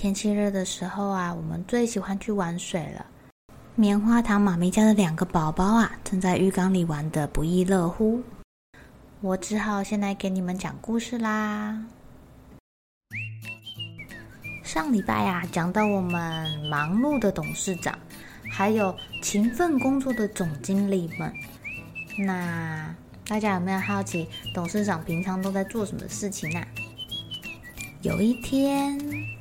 天气热的时候啊，我们最喜欢去玩水了。棉花糖妈咪家的两个宝宝啊，正在浴缸里玩得不亦乐乎。我只好先来给你们讲故事啦。上礼拜、啊，讲到我们忙碌的董事长，还有勤奋工作的总经理们。那大家有没有好奇，董事长平常都在做什么事情呢、有一天，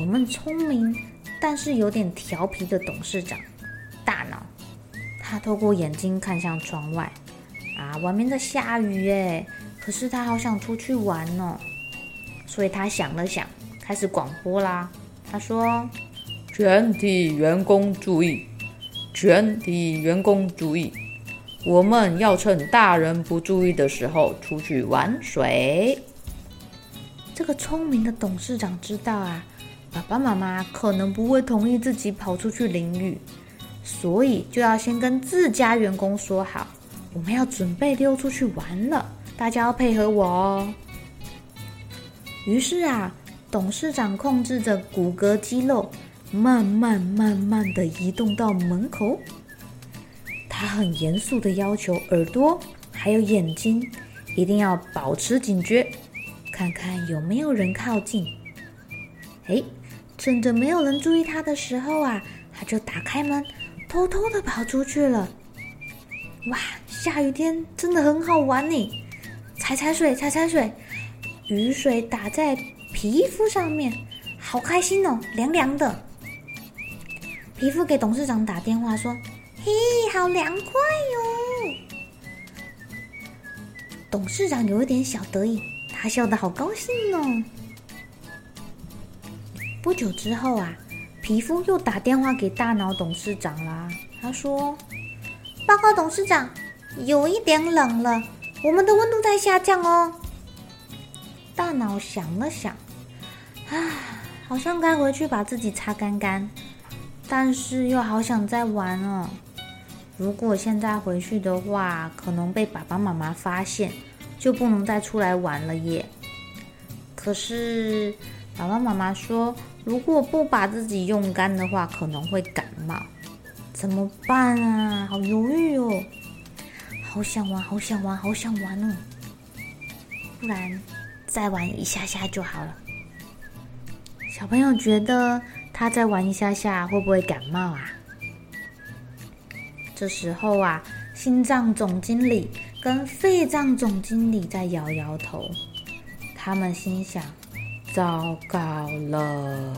我们聪明但是有点调皮的董事长大脑，他透过眼睛看向窗外，啊，外面在下雨耶，可是他好想出去玩哦，所以他想了想，开始广播啦。他说：“全体员工注意，全体员工注意，我们要趁大人不注意的时候出去玩水。”这个聪明的董事长知道啊，爸爸妈妈可能不会同意自己跑出去淋雨，所以就要先跟自家员工说好，我们要准备溜出去玩了，大家要配合我哦。于是啊，董事长控制着骨骼肌肉，慢慢慢慢地移动到门口。他很严肃的要求耳朵还有眼睛一定要保持警觉。看看有没有人靠近。哎，趁着没有人注意他的时候啊，他就打开门，偷偷的跑出去了。哇，下雨天真的很好玩呢！踩踩水，踩踩水，雨水打在皮肤上面，好开心哦，凉凉的。皮肤给董事长打电话说：“嘿，好凉快哟！”董事长有一点小得意。他笑得好高兴哦。不久之后啊，皮肤又打电话给大脑董事长啦。他说：“报告董事长，有一点冷了，我们的温度在下降哦。”大脑想了想，啊，好像该回去把自己擦干干，但是又好想再玩哦。如果现在回去的话，可能被爸爸妈妈发现。就不能再出来玩了耶。可是爸爸妈妈说，如果不把自己用干的话，可能会感冒，怎么办啊？好犹豫哦，好想玩，好想玩，好想玩哦。不然再玩一下下就好了。小朋友觉得他再玩一下下会不会感冒啊？这时候啊，心脏总经理。跟肺脏总经理在摇摇头，他们心想：糟糕了，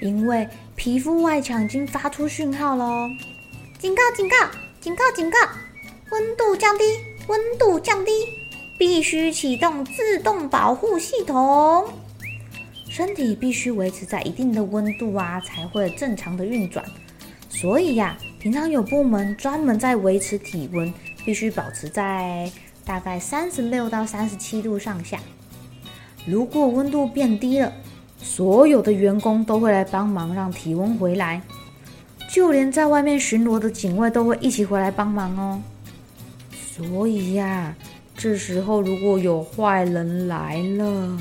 因为皮肤外墙已经发出讯号了，警告！警告！警告！警告！温度降低！温度降低！必须启动自动保护系统，身体必须维持在一定的温度啊，才会正常的运转。所以呀，平常有部门专门在维持体温。必须保持在大概三十六到三十七度上下。如果温度变低了，所有的员工都会来帮忙让体温回来，就连在外面巡逻的警卫都会一起回来帮忙哦。所以呀，这时候如果有坏人来了，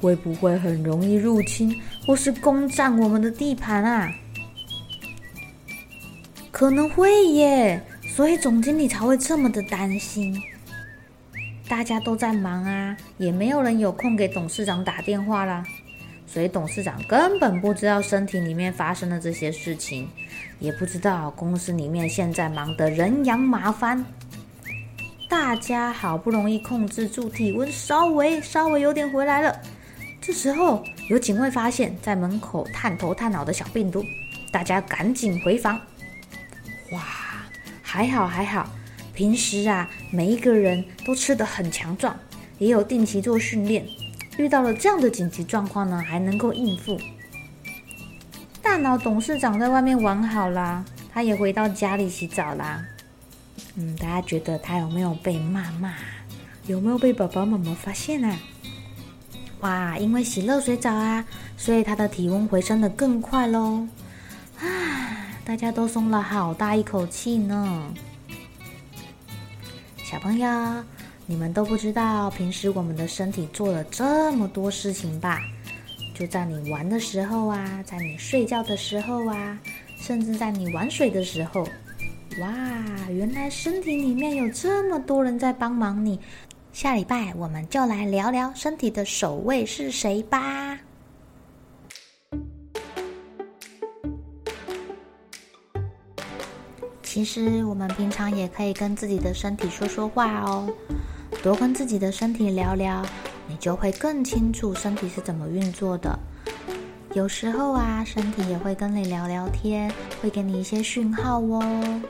会不会很容易入侵或是攻占我们的地盘啊？可能会耶。所以总经理才会这么的担心，大家都在忙啊，也没有人有空给董事长打电话啦。所以董事长根本不知道身体里面发生的这些事情，也不知道公司里面现在忙得人仰马翻。大家好不容易控制住体温，稍微稍微有点回来了。这时候有警卫发现，在门口探头探脑的小病毒，大家赶紧回房。哇，还好还好，平时啊，每一个人都吃得很强壮，也有定期做训练，遇到了这样的紧急状况呢，还能够应付。大脑董事长在外面玩好啦，他也回到家里洗澡啦。嗯，大家觉得他有没有被骂骂？有没有被爸爸妈妈发现啊？哇，因为洗热水澡啊，所以他的体温回升得更快喽！啊，大家都松了好大一口气呢。小朋友，你们都不知道，平时我们的身体做了这么多事情吧？就在你玩的时候啊，在你睡觉的时候啊，甚至在你玩水的时候。哇，原来身体里面有这么多人在帮忙你。下礼拜我们就来聊聊身体的守卫是谁吧。其实我们平常也可以跟自己的身体说说话哦，多跟自己的身体聊聊，你就会更清楚身体是怎么运作的。有时候啊，身体也会跟你聊聊天，会给你一些讯号哦。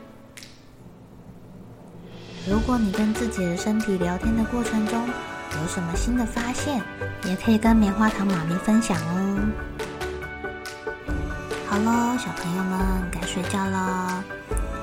如果你跟自己的身体聊天的过程中有什么新的发现，也可以跟棉花糖妈咪分享哦。好喽，小朋友们该睡觉了，